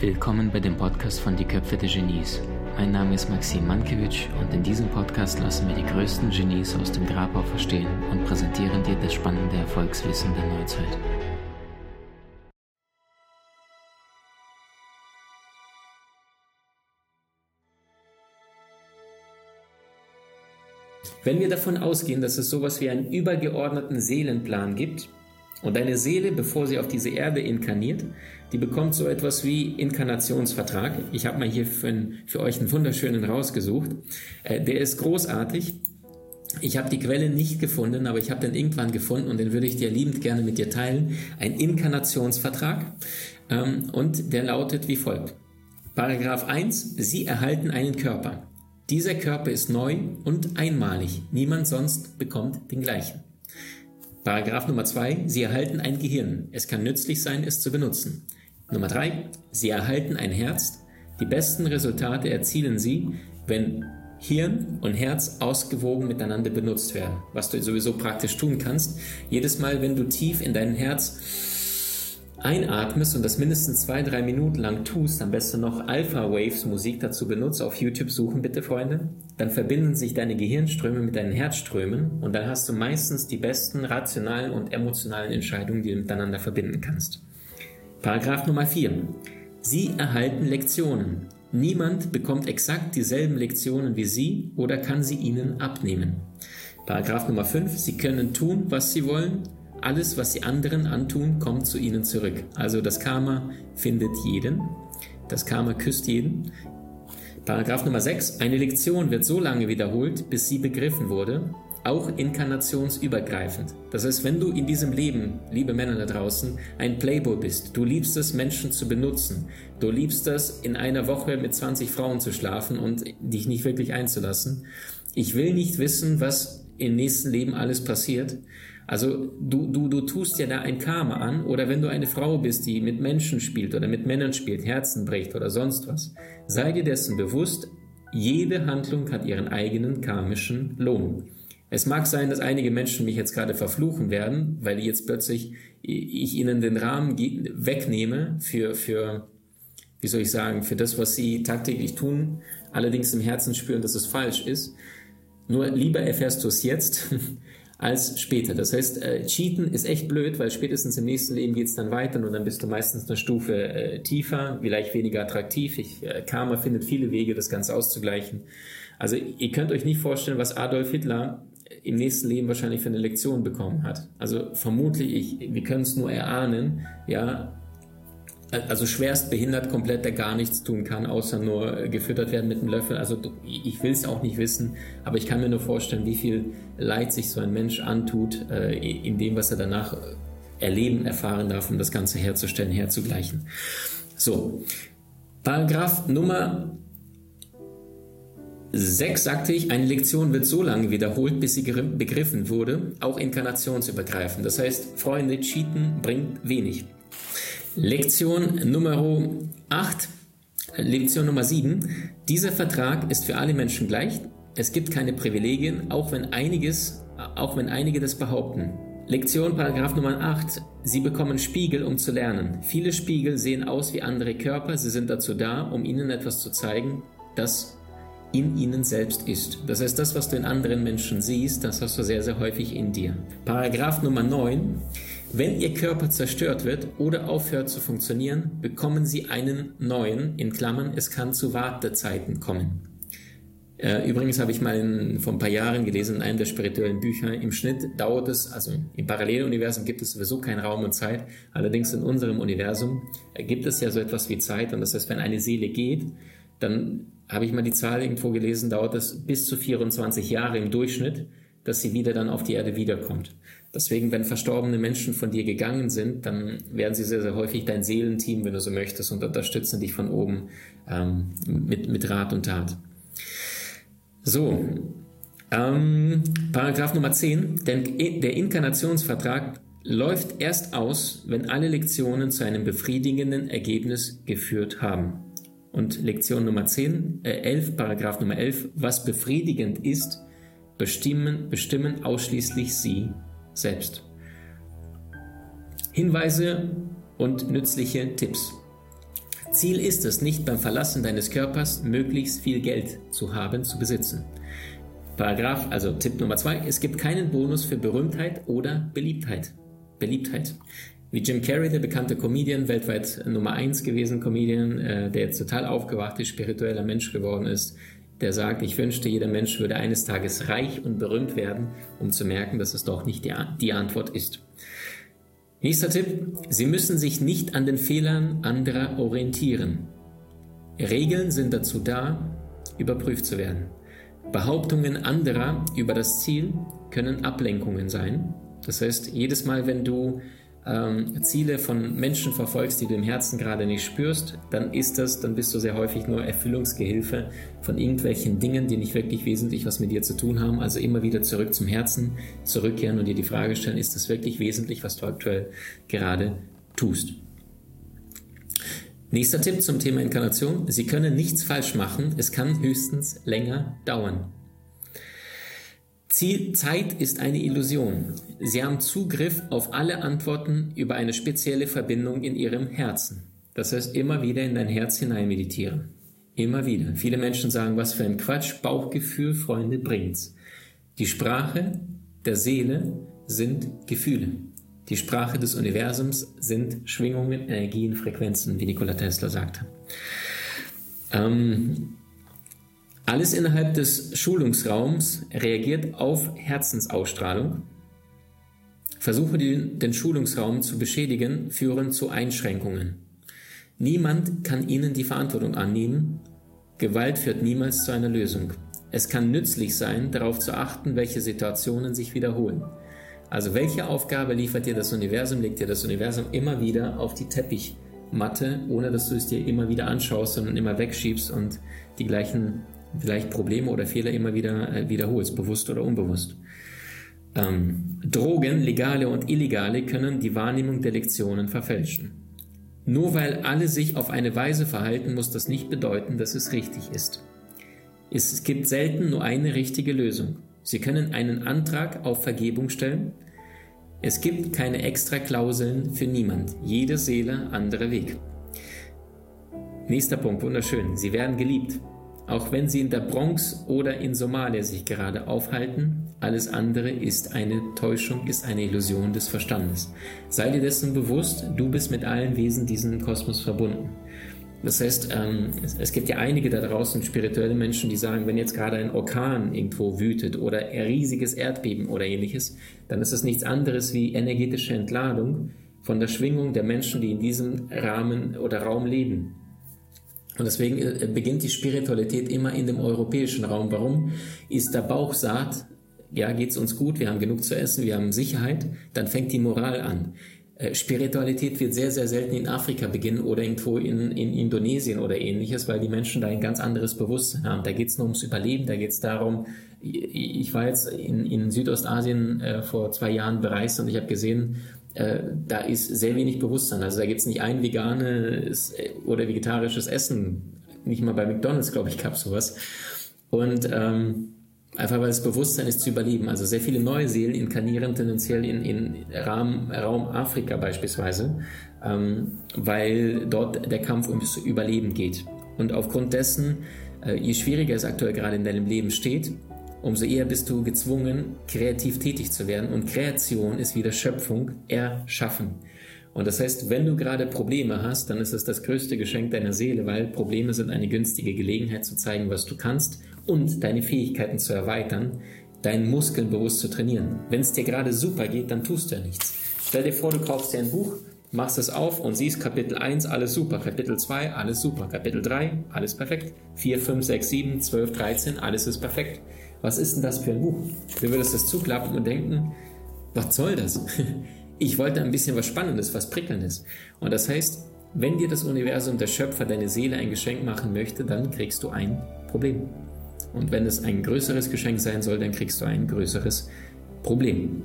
Willkommen bei dem Podcast von Die Köpfe der Genies. Mein Name ist Maxim Mankewitsch und in diesem Podcast lassen wir die größten Genies aus dem Grabau verstehen und präsentieren dir das spannende Erfolgswissen der Neuzeit. Wenn wir davon ausgehen, dass es sowas wie einen übergeordneten Seelenplan gibt, und deine Seele, bevor sie auf diese Erde inkarniert, die bekommt so etwas wie Inkarnationsvertrag. Ich habe mal hier für, für, euch einen wunderschönen rausgesucht. Äh, der ist großartig. Ich habe die Quelle nicht gefunden, aber ich habe den irgendwann gefunden und den würde ich dir liebend gerne mit dir teilen. Ein Inkarnationsvertrag. Ähm, und der lautet wie folgt. Paragraph 1. Sie erhalten einen Körper. Dieser Körper ist neu und einmalig. Niemand sonst bekommt den gleichen. Paragraph Nummer zwei, Sie erhalten ein Gehirn. Es kann nützlich sein, es zu benutzen. Nummer drei, Sie erhalten ein Herz. Die besten Resultate erzielen Sie, wenn Hirn und Herz ausgewogen miteinander benutzt werden, was du sowieso praktisch tun kannst. Jedes Mal, wenn du tief in dein Herz einatmest und das mindestens zwei, drei Minuten lang tust, am besten noch Alpha Waves Musik dazu benutzt, auf YouTube suchen bitte Freunde, dann verbinden sich deine Gehirnströme mit deinen Herzströmen und dann hast du meistens die besten rationalen und emotionalen Entscheidungen, die du miteinander verbinden kannst. Paragraph Nummer 4. Sie erhalten Lektionen. Niemand bekommt exakt dieselben Lektionen wie Sie oder kann sie Ihnen abnehmen. Paragraph Nummer 5. Sie können tun, was Sie wollen alles, was sie anderen antun, kommt zu ihnen zurück. Also das Karma findet jeden. Das Karma küsst jeden. Paragraph Nummer 6. Eine Lektion wird so lange wiederholt, bis sie begriffen wurde, auch inkarnationsübergreifend. Das heißt, wenn du in diesem Leben, liebe Männer da draußen, ein Playboy bist, du liebst es, Menschen zu benutzen, du liebst es, in einer Woche mit 20 Frauen zu schlafen und dich nicht wirklich einzulassen. Ich will nicht wissen, was im nächsten Leben alles passiert. Also du, du, du tust ja da ein Karma an oder wenn du eine Frau bist, die mit Menschen spielt oder mit Männern spielt, Herzen bricht oder sonst was, sei dir dessen bewusst, jede Handlung hat ihren eigenen karmischen Lohn. Es mag sein, dass einige Menschen mich jetzt gerade verfluchen werden, weil jetzt plötzlich ich ihnen den Rahmen wegnehme für, für, wie soll ich sagen, für das, was sie tagtäglich tun, allerdings im Herzen spüren, dass es falsch ist. Nur lieber erfährst du es jetzt, als später. Das heißt, äh, Cheaten ist echt blöd, weil spätestens im nächsten Leben geht es dann weiter und dann bist du meistens eine Stufe äh, tiefer, vielleicht weniger attraktiv. Ich, äh, Karma findet viele Wege, das Ganze auszugleichen. Also ihr könnt euch nicht vorstellen, was Adolf Hitler im nächsten Leben wahrscheinlich für eine Lektion bekommen hat. Also vermutlich, ich, wir können es nur erahnen, ja, also schwerst behindert komplett, der gar nichts tun kann, außer nur gefüttert werden mit einem Löffel. Also ich will es auch nicht wissen, aber ich kann mir nur vorstellen, wie viel Leid sich so ein Mensch antut, äh, in dem, was er danach erleben, erfahren darf, um das Ganze herzustellen, herzugleichen. So, Paragraph Nummer 6 sagte ich, eine Lektion wird so lange wiederholt, bis sie begriffen wurde, auch inkarnationsübergreifend. Das heißt, Freunde, Cheaten bringt wenig. Lektion Nummer 8, Lektion Nummer 7. Dieser Vertrag ist für alle Menschen gleich. Es gibt keine Privilegien, auch wenn einiges, auch wenn einige das behaupten. Lektion Paragraph Nummer 8. Sie bekommen Spiegel, um zu lernen. Viele Spiegel sehen aus wie andere Körper. Sie sind dazu da, um ihnen etwas zu zeigen, das in ihnen selbst ist. Das heißt, das, was du in anderen Menschen siehst, das hast du sehr, sehr häufig in dir. Paragraph Nummer 9. Wenn Ihr Körper zerstört wird oder aufhört zu funktionieren, bekommen Sie einen neuen, in Klammern, es kann zu Wartezeiten kommen. Äh, übrigens habe ich mal in, vor ein paar Jahren gelesen in einem der spirituellen Bücher, im Schnitt dauert es, also im Paralleluniversum gibt es sowieso keinen Raum und Zeit, allerdings in unserem Universum äh, gibt es ja so etwas wie Zeit. Und das heißt, wenn eine Seele geht, dann habe ich mal die Zahl irgendwo gelesen, dauert es bis zu 24 Jahre im Durchschnitt, dass sie wieder dann auf die Erde wiederkommt. Deswegen, wenn verstorbene Menschen von dir gegangen sind, dann werden sie sehr, sehr häufig dein Seelenteam, wenn du so möchtest, und unterstützen dich von oben ähm, mit, mit Rat und Tat. So, ähm, Paragraph Nummer 10. Denn der Inkarnationsvertrag läuft erst aus, wenn alle Lektionen zu einem befriedigenden Ergebnis geführt haben. Und Lektion Nummer 10, äh 11, Paragraph Nummer 11, was befriedigend ist, bestimmen, bestimmen ausschließlich Sie selbst. Hinweise und nützliche Tipps. Ziel ist es nicht beim Verlassen deines Körpers möglichst viel Geld zu haben, zu besitzen. Paragraph, also Tipp Nummer zwei, es gibt keinen Bonus für Berühmtheit oder Beliebtheit. Beliebtheit. Wie Jim Carrey, der bekannte Comedian, weltweit Nummer eins gewesen Comedian, äh, der jetzt total aufgewacht ist, spiritueller Mensch geworden ist, der sagt, ich wünschte, jeder Mensch würde eines Tages reich und berühmt werden, um zu merken, dass es doch nicht die, die Antwort ist. Nächster Tipp. Sie müssen sich nicht an den Fehlern anderer orientieren. Regeln sind dazu da, überprüft zu werden. Behauptungen anderer über das Ziel können Ablenkungen sein. Das heißt, jedes Mal, wenn du ähm, Ziele von Menschen verfolgst, die du im Herzen gerade nicht spürst, dann ist das, dann bist du sehr häufig nur Erfüllungsgehilfe von irgendwelchen Dingen, die nicht wirklich wesentlich was mit dir zu tun haben. Also immer wieder zurück zum Herzen zurückkehren und dir die Frage stellen, ist das wirklich wesentlich, was du aktuell gerade tust? Nächster Tipp zum Thema Inkarnation. Sie können nichts falsch machen, es kann höchstens länger dauern. Ziel, Zeit ist eine Illusion. Sie haben Zugriff auf alle Antworten über eine spezielle Verbindung in Ihrem Herzen. Das heißt, immer wieder in dein Herz hinein meditieren. Immer wieder. Viele Menschen sagen, was für ein Quatsch, Bauchgefühl, Freunde, bringt's. Die Sprache der Seele sind Gefühle. Die Sprache des Universums sind Schwingungen, Energien, Frequenzen, wie Nikola Tesla sagte. Ähm, alles innerhalb des Schulungsraums reagiert auf Herzensausstrahlung. Versuche, den Schulungsraum zu beschädigen, führen zu Einschränkungen. Niemand kann Ihnen die Verantwortung annehmen. Gewalt führt niemals zu einer Lösung. Es kann nützlich sein, darauf zu achten, welche Situationen sich wiederholen. Also welche Aufgabe liefert dir das Universum, legt dir das Universum immer wieder auf die Teppichmatte, ohne dass du es dir immer wieder anschaust, sondern immer wegschiebst und die gleichen vielleicht Probleme oder Fehler immer wieder äh, wiederholst, bewusst oder unbewusst. Ähm, Drogen, legale und illegale, können die Wahrnehmung der Lektionen verfälschen. Nur weil alle sich auf eine Weise verhalten, muss das nicht bedeuten, dass es richtig ist. Es gibt selten nur eine richtige Lösung. Sie können einen Antrag auf Vergebung stellen. Es gibt keine extra Klauseln für niemand. Jede Seele, anderer Weg. Nächster Punkt, wunderschön. Sie werden geliebt. Auch wenn sie in der Bronx oder in Somalia sich gerade aufhalten, alles andere ist eine Täuschung, ist eine Illusion des Verstandes. Sei dir dessen bewusst, du bist mit allen Wesen diesen Kosmos verbunden. Das heißt, ähm, es, gibt ja einige da draußen, spirituelle Menschen, die sagen, wenn jetzt gerade ein Orkan irgendwo wütet oder ein riesiges Erdbeben oder ähnliches, dann ist es nichts anderes wie energetische Entladung von der Schwingung der Menschen, die in diesem Rahmen oder Raum leben. Und deswegen äh, beginnt die Spiritualität immer in dem europäischen Raum. Warum? Ist der Bauch saat, ja, geht's uns gut, wir haben genug zu essen, wir haben Sicherheit, dann fängt die Moral an. Äh, Spiritualität wird sehr, sehr selten in Afrika beginnen oder irgendwo in, in Indonesien oder ähnliches, weil die Menschen da ein ganz anderes Bewusstsein haben. Da geht's nur ums Überleben, da geht's darum, ich war jetzt in, in Südostasien äh, vor zwei Jahren bereist und ich habe gesehen, äh, da ist sehr wenig Bewusstsein. Also da gibt es nicht ein veganes äh, oder vegetarisches Essen. Nicht mal bei McDonalds, glaube ich, gab es sowas. Und ähm, einfach weil das Bewusstsein ist zu überleben. Also sehr viele neue Seelen inkarnieren tendenziell in, in Raum, Raum Afrika beispielsweise, ähm, weil dort der Kampf ums Überleben geht. Und aufgrund dessen, äh, je schwieriger es aktuell gerade in deinem Leben steht, umso eher bist du gezwungen, kreativ tätig zu werden. Und Kreation ist wieder Schöpfung, erschaffen. Und das heißt, wenn du gerade Probleme hast, dann ist es das größte Geschenk deiner Seele, weil Probleme sind eine günstige Gelegenheit zu zeigen, was du kannst und deine Fähigkeiten zu erweitern, deinen Muskeln bewusst zu trainieren. Wenn es dir gerade super geht, dann tust du ja nichts. Stell dir vor, du kaufst dir ein Buch, machst es auf und siehst Kapitel 1, alles super, Kapitel 2, alles super, Kapitel 3, alles perfekt, 4, 5, 6, 7, 12, 13, alles ist perfekt was ist denn das für ein Buch? Du würdest das zuklappen und denken, was soll das? Ich wollte ein bisschen was Spannendes, was Prickelndes. Und das heißt, wenn dir das Universum, der Schöpfer, deine Seele ein Geschenk machen möchte, dann kriegst du ein Problem. Und wenn es ein größeres Geschenk sein soll, dann kriegst du ein größeres Problem.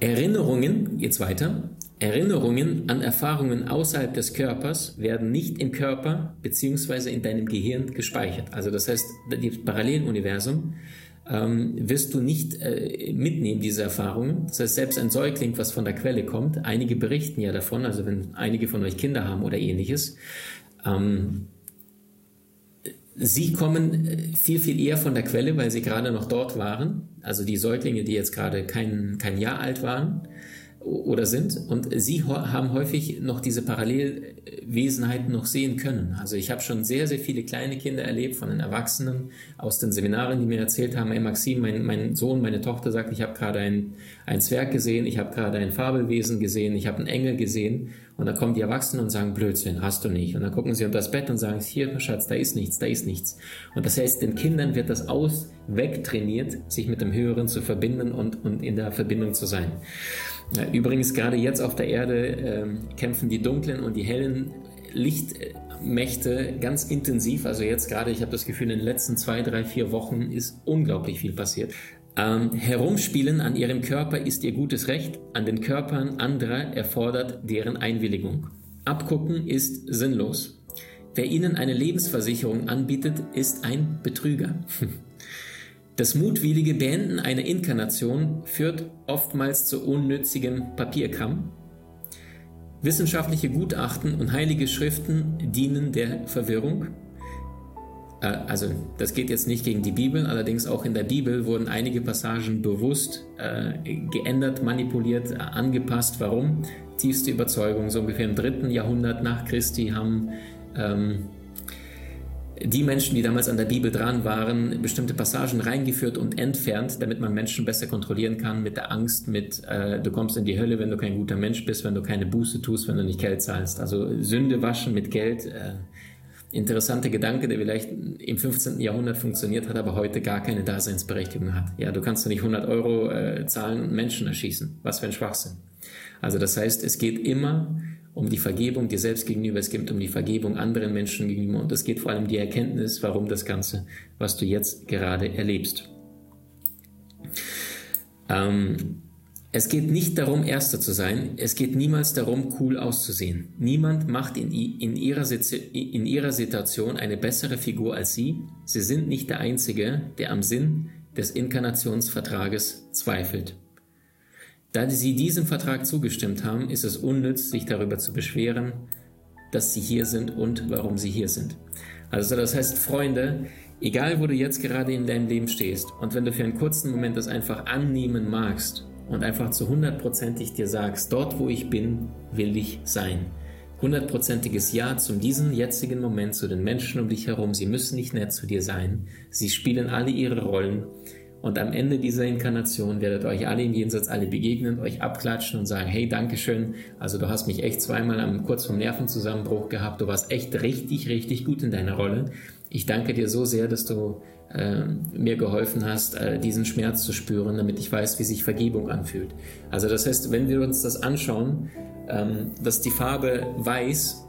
Erinnerungen, jetzt weiter, Erinnerungen an Erfahrungen außerhalb des Körpers werden nicht im Körper bzw. in deinem Gehirn gespeichert. Also das heißt, das Paralleluniversum ähm, wirst du nicht äh, mitnehmen, diese Erfahrungen. Das heißt, selbst ein Säugling, was von der Quelle kommt, einige berichten ja davon, also wenn einige von euch Kinder haben oder ähnliches, ähm, sie kommen äh, viel, viel eher von der Quelle, weil sie gerade noch dort waren. Also die Säuglinge, die jetzt gerade kein, kein Jahr alt waren oder sind. Und sie haben häufig noch diese Parallelwesenheiten noch sehen können. Also ich habe schon sehr, sehr viele kleine Kinder erlebt von den Erwachsenen aus den Seminaren, die mir erzählt haben, hey Maxim, mein, mein Sohn, meine Tochter sagt, ich habe gerade ein, ein Zwerg gesehen, ich habe gerade ein Fabelwesen gesehen, ich habe einen Engel gesehen. Und dann kommen die Erwachsenen und sagen, Blödsinn, hast du nicht. Und dann gucken sie unter das Bett und sagen, hier, Schatz, da ist nichts, da ist nichts. Und das heißt, den Kindern wird das aus wegtrainiert, sich mit dem Höheren zu verbinden und, und in der Verbindung zu sein. Übrigens, gerade jetzt auf der Erde äh, kämpfen die dunklen und die hellen Lichtmächte ganz intensiv. Also jetzt gerade, ich habe das Gefühl, in den letzten zwei, drei, vier Wochen ist unglaublich viel passiert. Ähm, herumspielen an ihrem Körper ist ihr gutes Recht, an den Körpern anderer erfordert deren Einwilligung. Abgucken ist sinnlos. Wer ihnen eine Lebensversicherung anbietet, ist ein Betrüger. Das mutwillige Beenden einer Inkarnation führt oftmals zu unnützigem Papierkram. Wissenschaftliche Gutachten und heilige Schriften dienen der Verwirrung. Äh, also das geht jetzt nicht gegen die Bibel, allerdings auch in der Bibel wurden einige Passagen bewusst äh, geändert, manipuliert, äh, angepasst. Warum? Tiefste Überzeugung, so ungefähr im dritten Jahrhundert nach Christi haben ähm, die Menschen, die damals an der Bibel dran waren, bestimmte Passagen reingeführt und entfernt, damit man Menschen besser kontrollieren kann mit der Angst, mit äh, du kommst in die Hölle, wenn du kein guter Mensch bist, wenn du keine Buße tust, wenn du nicht Geld zahlst. Also Sünde waschen mit Geld. Äh, interessante Gedanke, der vielleicht im 15. Jahrhundert funktioniert hat, aber heute gar keine Daseinsberechtigung hat. Ja, du kannst du nicht 100 Euro äh, zahlen und Menschen erschießen. Was für ein Schwachsinn. Also das heißt, es geht immer um die Vergebung dir selbst gegenüber, es geht um die Vergebung anderen Menschen gegenüber und es geht vor allem um die Erkenntnis, warum das Ganze, was du jetzt gerade erlebst. Ähm, es geht nicht darum, Erster zu sein. Es geht niemals darum, cool auszusehen. Niemand macht in, in, ihrer, in ihrer Situation eine bessere Figur als Sie. Sie sind nicht der Einzige, der am Sinn des Inkarnationsvertrages zweifelt. Da sie diesem Vertrag zugestimmt haben, ist es unnütz, sich darüber zu beschweren, dass sie hier sind und warum sie hier sind. Also das heißt, Freunde, egal wo du jetzt gerade in deinem Leben stehst und wenn du für einen kurzen Moment das einfach annehmen magst und einfach zu hundertprozentig dir sagst, dort wo ich bin, will ich sein. Hundertprozentiges Ja zum diesen jetzigen Moment, zu den Menschen um dich herum. Sie müssen nicht nett zu dir sein. Sie spielen alle ihre Rollen. Und am Ende dieser Inkarnation werdet euch alle im Jenseits alle begegnen, euch abklatschen und sagen, hey, Dankeschön, also du hast mich echt zweimal am, kurz vom Nervenzusammenbruch gehabt, du warst echt richtig, richtig gut in deiner Rolle. Ich danke dir so sehr, dass du äh, mir geholfen hast, äh, diesen Schmerz zu spüren, damit ich weiß, wie sich Vergebung anfühlt. Also das heißt, wenn wir uns das anschauen, ähm, dass die Farbe weiß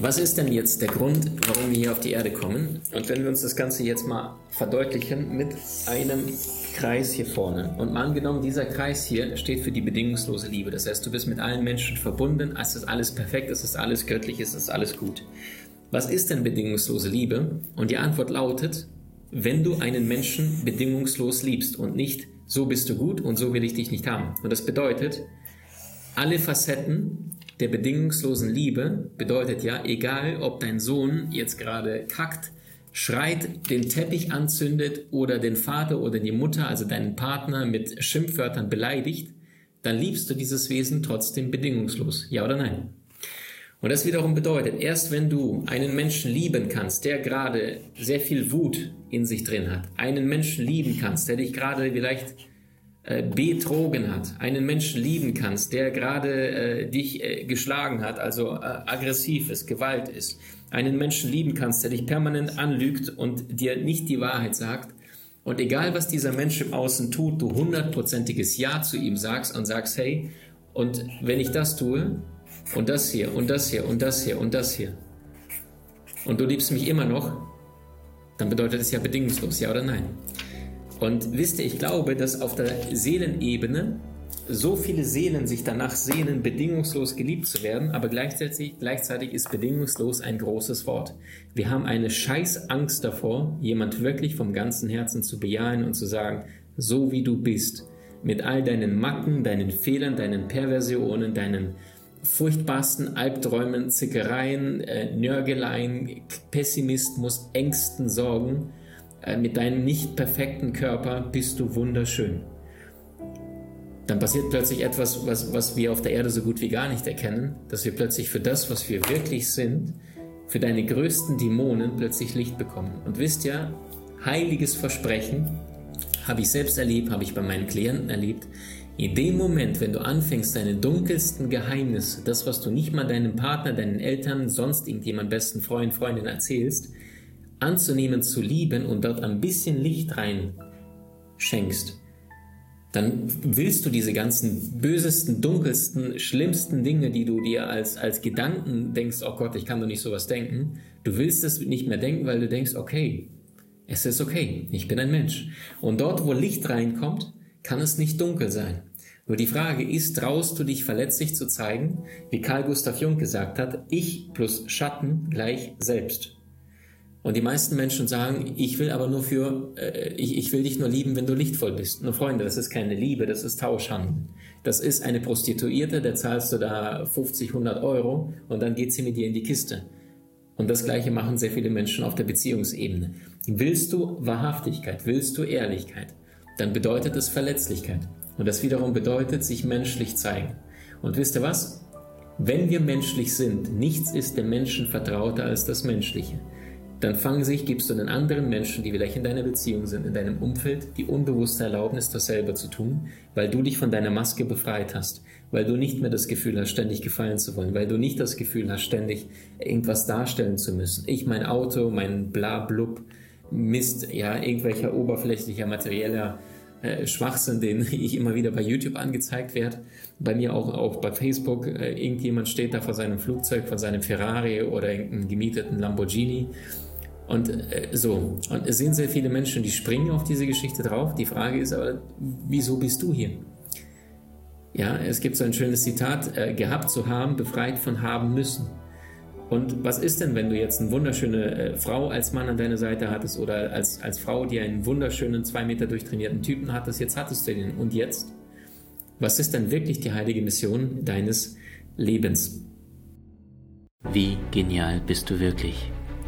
was ist denn jetzt der Grund, warum wir hier auf die Erde kommen? Und wenn wir uns das Ganze jetzt mal verdeutlichen mit einem Kreis hier vorne. Und mal angenommen, dieser Kreis hier steht für die bedingungslose Liebe. Das heißt, du bist mit allen Menschen verbunden, es ist alles perfekt, es ist alles göttlich, es ist alles gut. Was ist denn bedingungslose Liebe? Und die Antwort lautet, wenn du einen Menschen bedingungslos liebst und nicht so bist du gut und so will ich dich nicht haben. Und das bedeutet, alle Facetten der bedingungslosen Liebe bedeutet ja, egal ob dein Sohn jetzt gerade kackt, schreit, den Teppich anzündet oder den Vater oder die Mutter, also deinen Partner mit Schimpfwörtern beleidigt, dann liebst du dieses Wesen trotzdem bedingungslos. Ja oder nein? Und das wiederum bedeutet, erst wenn du einen Menschen lieben kannst, der gerade sehr viel Wut in sich drin hat, einen Menschen lieben kannst, der dich gerade vielleicht betrogen hat, einen Menschen lieben kannst, der gerade äh, dich äh, geschlagen hat, also äh, aggressiv ist, Gewalt ist, einen Menschen lieben kannst, der dich permanent anlügt und dir nicht die Wahrheit sagt, und egal was dieser Mensch im Außen tut, du hundertprozentiges Ja zu ihm sagst und sagst, hey, und wenn ich das tue, und das hier, und das hier, und das hier, und das hier, und du liebst mich immer noch, dann bedeutet es ja bedingungslos, ja oder nein. Und wisst ihr, ich glaube, dass auf der Seelenebene so viele Seelen sich danach sehnen, bedingungslos geliebt zu werden, aber gleichzeitig, gleichzeitig ist bedingungslos ein großes Wort. Wir haben eine scheiß Angst davor, jemand wirklich vom ganzen Herzen zu bejahen und zu sagen, so wie du bist, mit all deinen Macken, deinen Fehlern, deinen Perversionen, deinen furchtbarsten Albträumen, Zickereien, äh, Nörgeleien, Pessimismus, Ängsten, Sorgen, mit deinem nicht perfekten Körper bist du wunderschön dann passiert plötzlich etwas, was, was wir auf der Erde so gut wie gar nicht erkennen, dass wir plötzlich für das, was wir wirklich sind, für deine größten Dämonen plötzlich Licht bekommen. Und wisst ja, heiliges Versprechen habe ich selbst erlebt, habe ich bei meinen Klienten erlebt. In dem Moment, wenn du anfängst, deine dunkelsten Geheimnisse, das, was du nicht mal deinem Partner, deinen Eltern, sonst irgendjemand besten Freund, Freundin erzählst, anzunehmen, zu lieben und dort ein bisschen Licht rein schenkst, dann willst du diese ganzen bösesten, dunkelsten, schlimmsten Dinge, die du dir als, als Gedanken denkst, oh Gott, ich kann doch nicht sowas denken, du willst es nicht mehr denken, weil du denkst, okay, es ist okay, ich bin ein Mensch. Und dort, wo Licht reinkommt, kann es nicht dunkel sein. Nur die Frage ist, traust du dich verletzlich zu zeigen, wie Karl Gustav Jung gesagt hat, ich plus Schatten gleich selbst. Und die meisten Menschen sagen, ich will aber nur für, äh, ich, ich will dich nur lieben, wenn du lichtvoll bist. Nur Freunde, das ist keine Liebe, das ist Tauschhandel. Das ist eine Prostituierte, der zahlst du da 50, 100 Euro und dann geht sie mit dir in die Kiste. Und das Gleiche machen sehr viele Menschen auf der Beziehungsebene. Willst du Wahrhaftigkeit, willst du Ehrlichkeit, dann bedeutet es Verletzlichkeit. Und das wiederum bedeutet sich menschlich zeigen. Und wisst ihr was? Wenn wir menschlich sind, nichts ist dem Menschen vertrauter als das Menschliche dann fang sich, gibst du den anderen Menschen, die vielleicht in deiner Beziehung sind, in deinem Umfeld, die unbewusste Erlaubnis, dasselbe zu tun, weil du dich von deiner Maske befreit hast, weil du nicht mehr das Gefühl hast, ständig gefallen zu wollen, weil du nicht das Gefühl hast, ständig irgendwas darstellen zu müssen. Ich, mein Auto, mein Blablub, Mist, ja, irgendwelcher oberflächlicher, materieller äh, Schwachsinn, den ich immer wieder bei YouTube angezeigt werde. Bei mir auch, auch bei Facebook. Äh, irgendjemand steht da vor seinem Flugzeug, vor seinem Ferrari oder irgendeinem gemieteten Lamborghini und äh, so, und es sind sehr viele Menschen, die springen auf diese Geschichte drauf. Die Frage ist aber, wieso bist du hier? Ja, es gibt so ein schönes Zitat, äh, gehabt zu haben, befreit von haben müssen. Und was ist denn, wenn du jetzt eine wunderschöne äh, Frau als Mann an deiner Seite hattest oder als, als Frau, die einen wunderschönen, zwei Meter durchtrainierten Typen hattest, jetzt hattest du den und jetzt? Was ist denn wirklich die heilige Mission deines Lebens? Wie genial bist du wirklich?